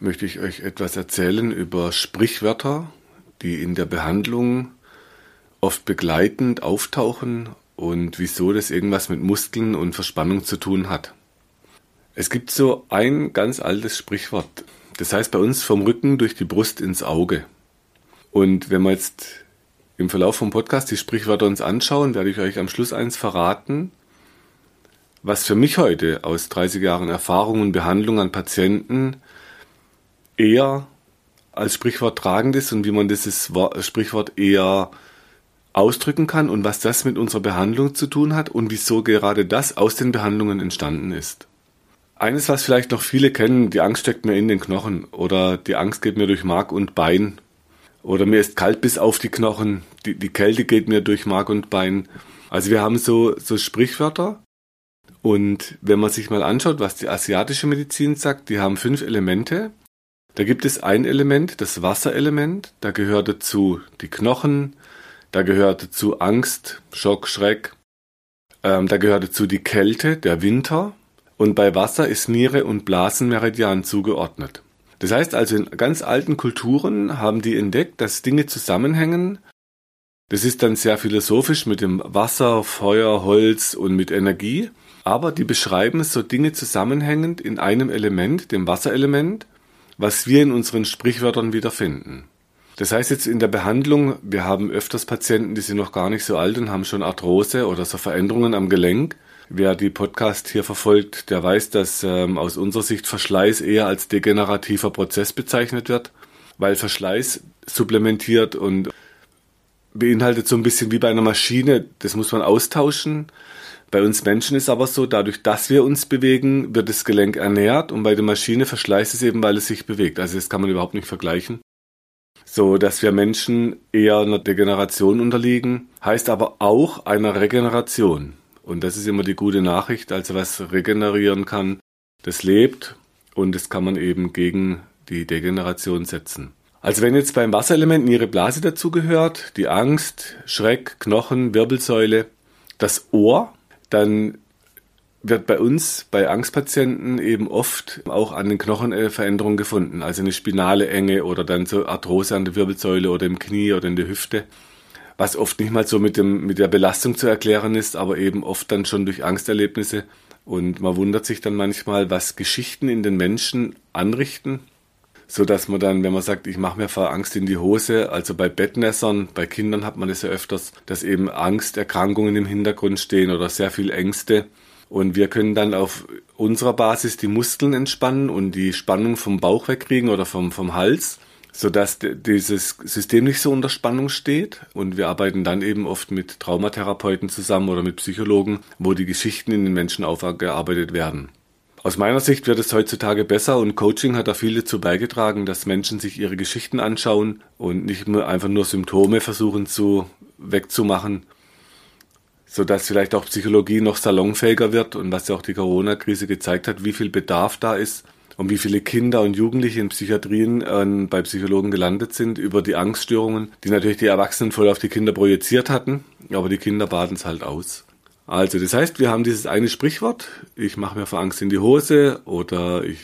möchte ich euch etwas erzählen über Sprichwörter, die in der Behandlung oft begleitend auftauchen und wieso das irgendwas mit Muskeln und Verspannung zu tun hat. Es gibt so ein ganz altes Sprichwort. Das heißt bei uns vom Rücken durch die Brust ins Auge. Und wenn wir jetzt im Verlauf vom Podcast die Sprichwörter uns anschauen, werde ich euch am Schluss eins verraten, was für mich heute aus 30 Jahren Erfahrung und Behandlung an Patienten eher als Sprichwort tragend ist und wie man dieses Sprichwort eher ausdrücken kann und was das mit unserer Behandlung zu tun hat und wieso gerade das aus den Behandlungen entstanden ist. Eines, was vielleicht noch viele kennen, die Angst steckt mir in den Knochen oder die Angst geht mir durch Mark und Bein oder mir ist kalt bis auf die Knochen, die, die Kälte geht mir durch Mark und Bein. Also wir haben so, so Sprichwörter und wenn man sich mal anschaut, was die asiatische Medizin sagt, die haben fünf Elemente da gibt es ein Element, das Wasserelement, da gehört dazu die Knochen, da gehört dazu Angst, Schock, Schreck, ähm, da gehört dazu die Kälte, der Winter und bei Wasser ist Niere und Blasenmeridian zugeordnet. Das heißt also, in ganz alten Kulturen haben die entdeckt, dass Dinge zusammenhängen. Das ist dann sehr philosophisch mit dem Wasser, Feuer, Holz und mit Energie. Aber die beschreiben so Dinge zusammenhängend in einem Element, dem Wasserelement was wir in unseren Sprichwörtern wiederfinden. Das heißt jetzt in der Behandlung, wir haben öfters Patienten, die sind noch gar nicht so alt und haben schon Arthrose oder so Veränderungen am Gelenk. Wer die Podcast hier verfolgt, der weiß, dass ähm, aus unserer Sicht Verschleiß eher als degenerativer Prozess bezeichnet wird, weil Verschleiß supplementiert und beinhaltet so ein bisschen wie bei einer Maschine, das muss man austauschen. Bei uns Menschen ist aber so, dadurch, dass wir uns bewegen, wird das Gelenk ernährt und bei der Maschine verschleißt es eben, weil es sich bewegt. Also das kann man überhaupt nicht vergleichen. So, dass wir Menschen eher einer Degeneration unterliegen, heißt aber auch einer Regeneration. Und das ist immer die gute Nachricht. Also was regenerieren kann, das lebt und das kann man eben gegen die Degeneration setzen. Also wenn jetzt beim Wasserelement Niere Blase dazugehört, die Angst, Schreck, Knochen, Wirbelsäule, das Ohr, dann wird bei uns, bei Angstpatienten eben oft auch an den Knochen Veränderungen gefunden. Also eine spinale Enge oder dann so Arthrose an der Wirbelsäule oder im Knie oder in der Hüfte. Was oft nicht mal so mit, dem, mit der Belastung zu erklären ist, aber eben oft dann schon durch Angsterlebnisse. Und man wundert sich dann manchmal, was Geschichten in den Menschen anrichten so dass man dann, wenn man sagt, ich mache mir vor Angst in die Hose, also bei Bettnässern, bei Kindern hat man das ja öfters, dass eben Angsterkrankungen im Hintergrund stehen oder sehr viel Ängste. Und wir können dann auf unserer Basis die Muskeln entspannen und die Spannung vom Bauch wegkriegen oder vom, vom Hals, sodass dieses System nicht so unter Spannung steht. Und wir arbeiten dann eben oft mit Traumatherapeuten zusammen oder mit Psychologen, wo die Geschichten in den Menschen aufgearbeitet werden. Aus meiner Sicht wird es heutzutage besser und Coaching hat da viel dazu beigetragen, dass Menschen sich ihre Geschichten anschauen und nicht nur einfach nur Symptome versuchen zu wegzumachen, sodass vielleicht auch Psychologie noch salonfähiger wird und was ja auch die Corona-Krise gezeigt hat, wie viel Bedarf da ist und wie viele Kinder und Jugendliche in Psychiatrien äh, bei Psychologen gelandet sind über die Angststörungen, die natürlich die Erwachsenen voll auf die Kinder projiziert hatten, aber die Kinder baden es halt aus. Also, das heißt, wir haben dieses eine Sprichwort, ich mache mir vor Angst in die Hose oder ich,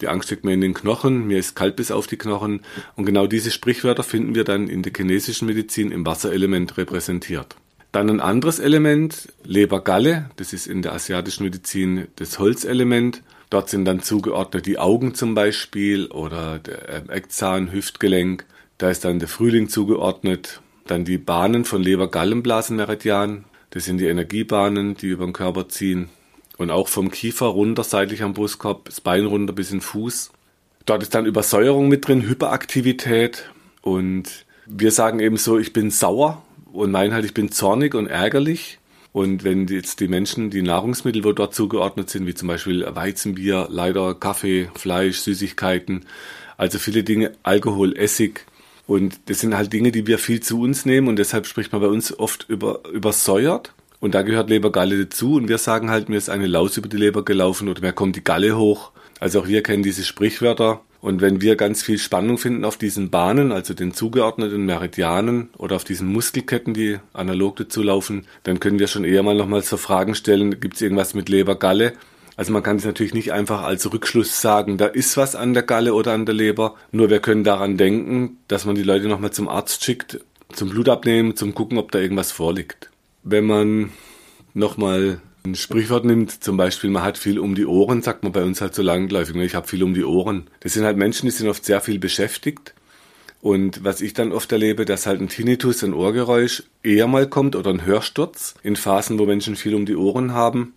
die Angst steckt mir in den Knochen, mir ist kalt bis auf die Knochen. Und genau diese Sprichwörter finden wir dann in der chinesischen Medizin im Wasserelement repräsentiert. Dann ein anderes Element, Lebergalle, das ist in der asiatischen Medizin das Holzelement. Dort sind dann zugeordnet die Augen zum Beispiel oder der ähm, Eckzahn, Hüftgelenk. Da ist dann der Frühling zugeordnet. Dann die Bahnen von Leber-Gallenblasenmeridian, das sind die Energiebahnen, die über den Körper ziehen. Und auch vom Kiefer runter, seitlich am Brustkorb, das Bein runter bis in den Fuß. Dort ist dann Übersäuerung mit drin, Hyperaktivität. Und wir sagen eben so, ich bin sauer und meinen halt, ich bin zornig und ärgerlich. Und wenn jetzt die Menschen die Nahrungsmittel, wo dort zugeordnet sind, wie zum Beispiel Weizenbier, leider Kaffee, Fleisch, Süßigkeiten, also viele Dinge, Alkohol, Essig, und das sind halt Dinge, die wir viel zu uns nehmen und deshalb spricht man bei uns oft über übersäuert. Und da gehört Lebergalle dazu und wir sagen halt, mir ist eine Laus über die Leber gelaufen oder mir kommt die Galle hoch. Also auch wir kennen diese Sprichwörter. Und wenn wir ganz viel Spannung finden auf diesen Bahnen, also den zugeordneten Meridianen oder auf diesen Muskelketten, die analog dazu laufen, dann können wir schon eher mal nochmal so Fragen stellen, gibt es irgendwas mit Lebergalle? Also man kann es natürlich nicht einfach als Rückschluss sagen, da ist was an der Galle oder an der Leber. Nur wir können daran denken, dass man die Leute nochmal zum Arzt schickt, zum Blut abnehmen, zum gucken, ob da irgendwas vorliegt. Wenn man nochmal ein Sprichwort nimmt, zum Beispiel, man hat viel um die Ohren, sagt man bei uns halt so langläufig, ne? ich habe viel um die Ohren. Das sind halt Menschen, die sind oft sehr viel beschäftigt. Und was ich dann oft erlebe, dass halt ein Tinnitus, ein Ohrgeräusch eher mal kommt oder ein Hörsturz in Phasen, wo Menschen viel um die Ohren haben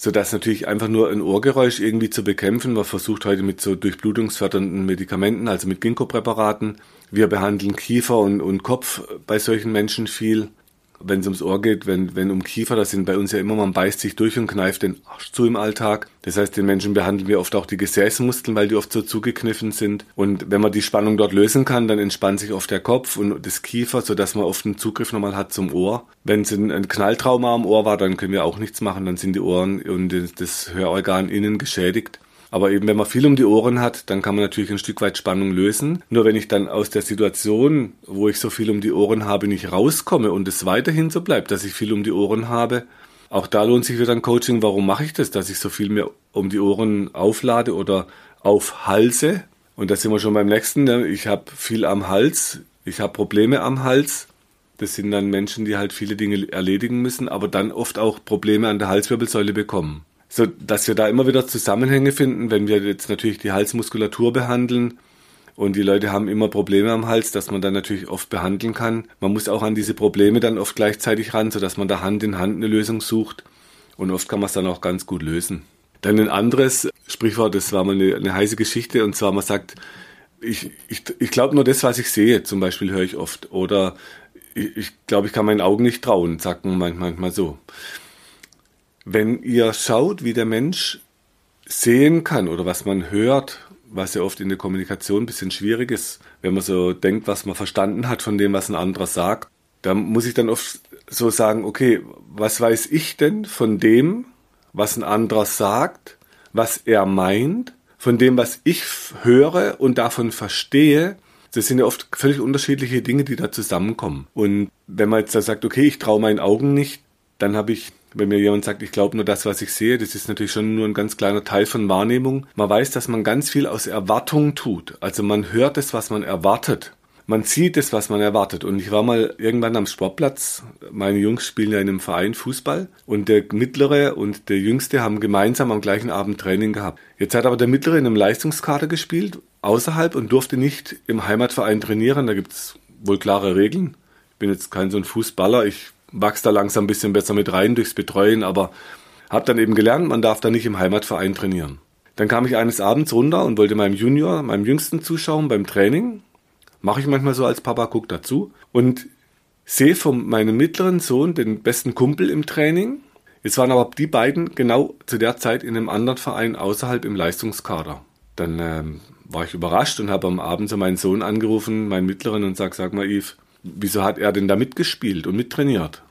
sodass natürlich einfach nur ein Ohrgeräusch irgendwie zu bekämpfen. Man versucht heute mit so durchblutungsfördernden Medikamenten, also mit Ginkgo-Präparaten. Wir behandeln Kiefer und, und Kopf bei solchen Menschen viel wenn es ums Ohr geht, wenn, wenn um Kiefer, das sind bei uns ja immer, man beißt sich durch und kneift den Arsch zu im Alltag. Das heißt, den Menschen behandeln wir oft auch die Gesäßmuskeln, weil die oft so zugekniffen sind. Und wenn man die Spannung dort lösen kann, dann entspannt sich oft der Kopf und das Kiefer, sodass man oft einen Zugriff nochmal hat zum Ohr. Wenn es ein, ein Knalltrauma am Ohr war, dann können wir auch nichts machen, dann sind die Ohren und das Hörorgan innen geschädigt. Aber eben, wenn man viel um die Ohren hat, dann kann man natürlich ein Stück weit Spannung lösen. Nur wenn ich dann aus der Situation, wo ich so viel um die Ohren habe, nicht rauskomme und es weiterhin so bleibt, dass ich viel um die Ohren habe, auch da lohnt sich wieder ein Coaching. Warum mache ich das? Dass ich so viel mehr um die Ohren auflade oder aufhalse. Und da sind wir schon beim nächsten. Ne? Ich habe viel am Hals. Ich habe Probleme am Hals. Das sind dann Menschen, die halt viele Dinge erledigen müssen, aber dann oft auch Probleme an der Halswirbelsäule bekommen so dass wir da immer wieder Zusammenhänge finden, wenn wir jetzt natürlich die Halsmuskulatur behandeln und die Leute haben immer Probleme am Hals, dass man dann natürlich oft behandeln kann. Man muss auch an diese Probleme dann oft gleichzeitig ran, sodass man da Hand in Hand eine Lösung sucht und oft kann man es dann auch ganz gut lösen. Dann ein anderes Sprichwort, das war mal eine, eine heiße Geschichte und zwar man sagt, ich, ich, ich glaube nur das, was ich sehe, zum Beispiel höre ich oft. Oder ich, ich glaube, ich kann meinen Augen nicht trauen, sagt man manchmal so. Wenn ihr schaut, wie der Mensch sehen kann oder was man hört, was ja oft in der Kommunikation ein bisschen schwierig ist, wenn man so denkt, was man verstanden hat von dem, was ein anderer sagt, da muss ich dann oft so sagen, okay, was weiß ich denn von dem, was ein anderer sagt, was er meint, von dem, was ich höre und davon verstehe, das sind ja oft völlig unterschiedliche Dinge, die da zusammenkommen. Und wenn man jetzt da sagt, okay, ich traue meinen Augen nicht, dann habe ich wenn mir jemand sagt, ich glaube nur das, was ich sehe, das ist natürlich schon nur ein ganz kleiner Teil von Wahrnehmung. Man weiß, dass man ganz viel aus Erwartung tut. Also man hört es, was man erwartet. Man sieht es, was man erwartet. Und ich war mal irgendwann am Sportplatz. Meine Jungs spielen ja in einem Verein Fußball. Und der Mittlere und der Jüngste haben gemeinsam am gleichen Abend Training gehabt. Jetzt hat aber der Mittlere in einem Leistungskader gespielt, außerhalb und durfte nicht im Heimatverein trainieren. Da gibt es wohl klare Regeln. Ich bin jetzt kein so ein Fußballer. Ich wachse da langsam ein bisschen besser mit rein durchs Betreuen, aber habe dann eben gelernt, man darf da nicht im Heimatverein trainieren. Dann kam ich eines Abends runter und wollte meinem Junior, meinem Jüngsten zuschauen beim Training. Mache ich manchmal so als Papa, guck dazu. Und sehe von meinem mittleren Sohn den besten Kumpel im Training. Jetzt waren aber die beiden genau zu der Zeit in einem anderen Verein außerhalb im Leistungskader. Dann ähm, war ich überrascht und habe am Abend so meinen Sohn angerufen, meinen mittleren, und sag, sag mal, Yves, wieso hat er denn da mitgespielt und mittrainiert?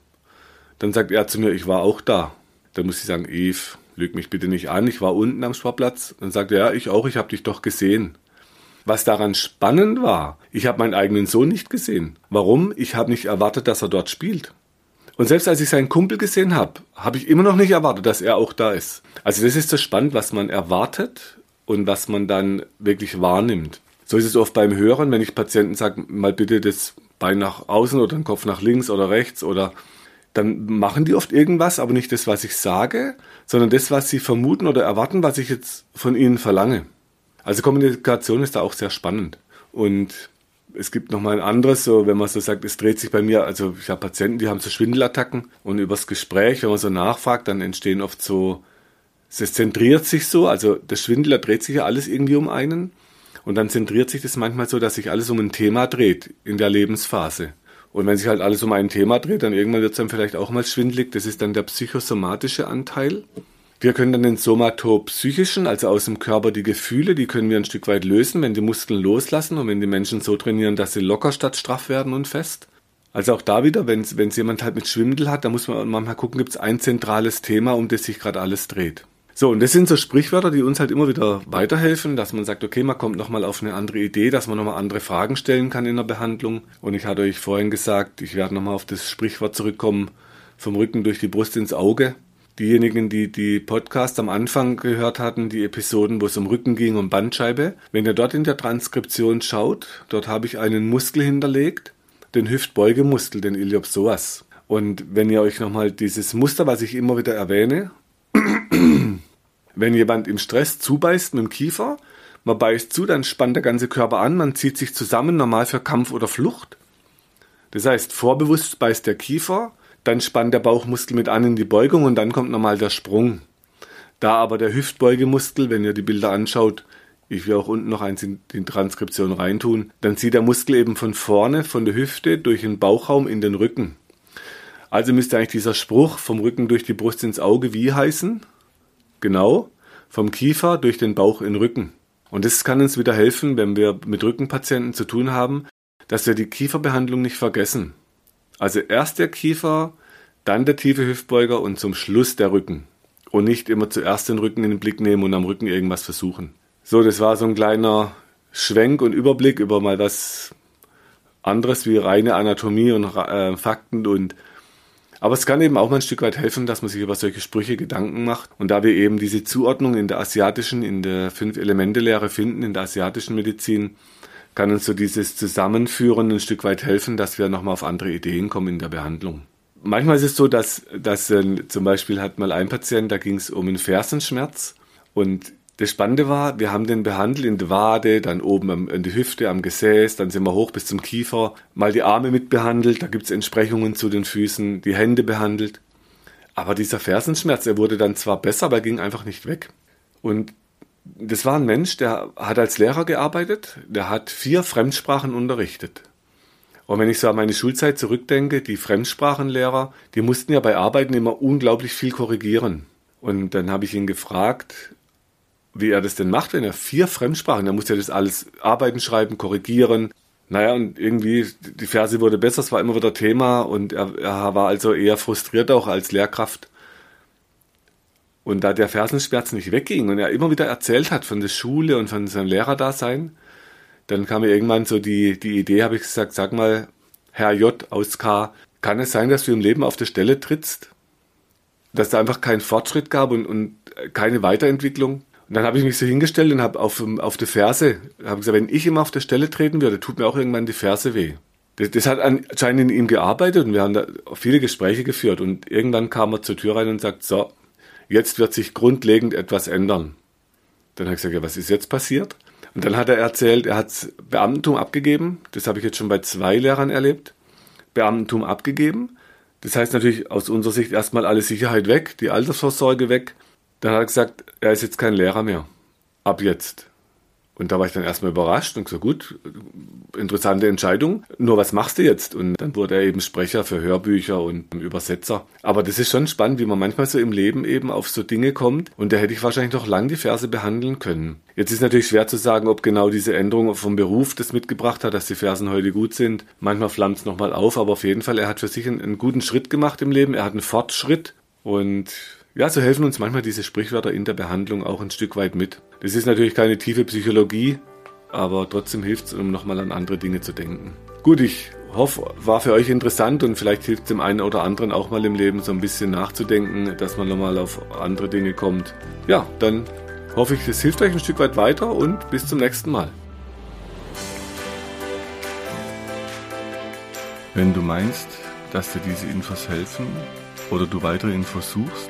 Dann sagt er zu mir, ich war auch da. Dann muss ich sagen, Eve, lüg mich bitte nicht an, ich war unten am Sportplatz. Dann sagt er, ja, ich auch, ich habe dich doch gesehen. Was daran spannend war, ich habe meinen eigenen Sohn nicht gesehen. Warum? Ich habe nicht erwartet, dass er dort spielt. Und selbst als ich seinen Kumpel gesehen habe, habe ich immer noch nicht erwartet, dass er auch da ist. Also das ist so spannend, was man erwartet und was man dann wirklich wahrnimmt. So ist es oft beim Hören, wenn ich Patienten sage, mal bitte das Bein nach außen oder den Kopf nach links oder rechts oder dann machen die oft irgendwas, aber nicht das, was ich sage, sondern das, was sie vermuten oder erwarten, was ich jetzt von ihnen verlange. Also Kommunikation ist da auch sehr spannend. Und es gibt noch mal ein anderes, so wenn man so sagt, es dreht sich bei mir, also ich habe Patienten, die haben so Schwindelattacken und übers Gespräch, wenn man so nachfragt, dann entstehen oft so, es zentriert sich so, also der Schwindler dreht sich ja alles irgendwie um einen und dann zentriert sich das manchmal so, dass sich alles um ein Thema dreht in der Lebensphase. Und wenn sich halt alles um ein Thema dreht, dann irgendwann wird es dann vielleicht auch mal schwindlig. Das ist dann der psychosomatische Anteil. Wir können dann den somatopsychischen, also aus dem Körper die Gefühle, die können wir ein Stück weit lösen, wenn die Muskeln loslassen und wenn die Menschen so trainieren, dass sie locker statt straff werden und fest. Also auch da wieder, wenn es jemand halt mit Schwindel hat, da muss man manchmal gucken, gibt es ein zentrales Thema, um das sich gerade alles dreht. So, und das sind so Sprichwörter, die uns halt immer wieder weiterhelfen, dass man sagt, okay, man kommt nochmal auf eine andere Idee, dass man nochmal andere Fragen stellen kann in der Behandlung. Und ich hatte euch vorhin gesagt, ich werde nochmal auf das Sprichwort zurückkommen, vom Rücken durch die Brust ins Auge. Diejenigen, die die Podcast am Anfang gehört hatten, die Episoden, wo es um Rücken ging, um Bandscheibe, wenn ihr dort in der Transkription schaut, dort habe ich einen Muskel hinterlegt, den Hüftbeugemuskel, den Iliopsoas. Und wenn ihr euch nochmal dieses Muster, was ich immer wieder erwähne, wenn jemand im Stress zubeißt mit dem Kiefer, man beißt zu, dann spannt der ganze Körper an, man zieht sich zusammen, normal für Kampf oder Flucht. Das heißt, vorbewusst beißt der Kiefer, dann spannt der Bauchmuskel mit an in die Beugung und dann kommt normal der Sprung. Da aber der Hüftbeugemuskel, wenn ihr die Bilder anschaut, ich will auch unten noch eins in die Transkription reintun, dann zieht der Muskel eben von vorne, von der Hüfte, durch den Bauchraum in den Rücken. Also müsste eigentlich dieser Spruch vom Rücken durch die Brust ins Auge wie heißen? Genau, vom Kiefer durch den Bauch in den Rücken. Und das kann uns wieder helfen, wenn wir mit Rückenpatienten zu tun haben, dass wir die Kieferbehandlung nicht vergessen. Also erst der Kiefer, dann der tiefe Hüftbeuger und zum Schluss der Rücken. Und nicht immer zuerst den Rücken in den Blick nehmen und am Rücken irgendwas versuchen. So, das war so ein kleiner Schwenk und Überblick über mal was anderes wie reine Anatomie und äh, Fakten und aber es kann eben auch mal ein Stück weit helfen, dass man sich über solche Sprüche Gedanken macht. Und da wir eben diese Zuordnung in der asiatischen, in der Fünf-Elemente-Lehre finden, in der asiatischen Medizin, kann uns so dieses Zusammenführen ein Stück weit helfen, dass wir nochmal auf andere Ideen kommen in der Behandlung. Manchmal ist es so, dass, dass äh, zum Beispiel hat mal ein Patient, da ging es um einen Fersenschmerz und das Spannende war, wir haben den behandelt in der Wade, dann oben in die Hüfte, am Gesäß, dann sind wir hoch bis zum Kiefer, mal die Arme mit behandelt, da gibt es Entsprechungen zu den Füßen, die Hände behandelt. Aber dieser Fersenschmerz, er wurde dann zwar besser, aber ging einfach nicht weg. Und das war ein Mensch, der hat als Lehrer gearbeitet, der hat vier Fremdsprachen unterrichtet. Und wenn ich so an meine Schulzeit zurückdenke, die Fremdsprachenlehrer, die mussten ja bei Arbeiten immer unglaublich viel korrigieren. Und dann habe ich ihn gefragt, wie er das denn macht, wenn er vier Fremdsprachen, er muss ja das alles arbeiten, schreiben, korrigieren. Naja, und irgendwie, die Verse wurde besser, es war immer wieder Thema und er, er war also eher frustriert auch als Lehrkraft. Und da der Fersenschmerz nicht wegging und er immer wieder erzählt hat von der Schule und von seinem Lehrerdasein, dann kam mir irgendwann so die, die Idee, habe ich gesagt, sag mal, Herr J aus K, kann es sein, dass du im Leben auf der Stelle trittst? Dass da einfach keinen Fortschritt gab und, und keine Weiterentwicklung? Und dann habe ich mich so hingestellt und habe auf, auf die Ferse, habe gesagt, wenn ich immer auf der Stelle treten würde, tut mir auch irgendwann die Ferse weh. Das, das hat anscheinend in ihm gearbeitet und wir haben da viele Gespräche geführt und irgendwann kam er zur Tür rein und sagt, so, jetzt wird sich grundlegend etwas ändern. Dann habe ich gesagt, ja, was ist jetzt passiert? Und dann hat er erzählt, er hat Beamtentum abgegeben. Das habe ich jetzt schon bei zwei Lehrern erlebt. Beamtentum abgegeben. Das heißt natürlich aus unserer Sicht erstmal alle Sicherheit weg, die Altersvorsorge weg. Dann hat er gesagt, er ist jetzt kein Lehrer mehr. Ab jetzt. Und da war ich dann erstmal überrascht und gesagt, gut, interessante Entscheidung. Nur was machst du jetzt? Und dann wurde er eben Sprecher für Hörbücher und Übersetzer. Aber das ist schon spannend, wie man manchmal so im Leben eben auf so Dinge kommt. Und da hätte ich wahrscheinlich noch lang die Verse behandeln können. Jetzt ist natürlich schwer zu sagen, ob genau diese Änderung vom Beruf das mitgebracht hat, dass die Versen heute gut sind. Manchmal flammt es nochmal auf, aber auf jeden Fall, er hat für sich einen, einen guten Schritt gemacht im Leben. Er hat einen Fortschritt und ja, so helfen uns manchmal diese Sprichwörter in der Behandlung auch ein Stück weit mit. Das ist natürlich keine tiefe Psychologie, aber trotzdem hilft es, um nochmal an andere Dinge zu denken. Gut, ich hoffe, war für euch interessant und vielleicht hilft es dem einen oder anderen auch mal im Leben so ein bisschen nachzudenken, dass man nochmal auf andere Dinge kommt. Ja, dann hoffe ich, es hilft euch ein Stück weit weiter und bis zum nächsten Mal. Wenn du meinst, dass dir diese Infos helfen oder du weitere Infos suchst,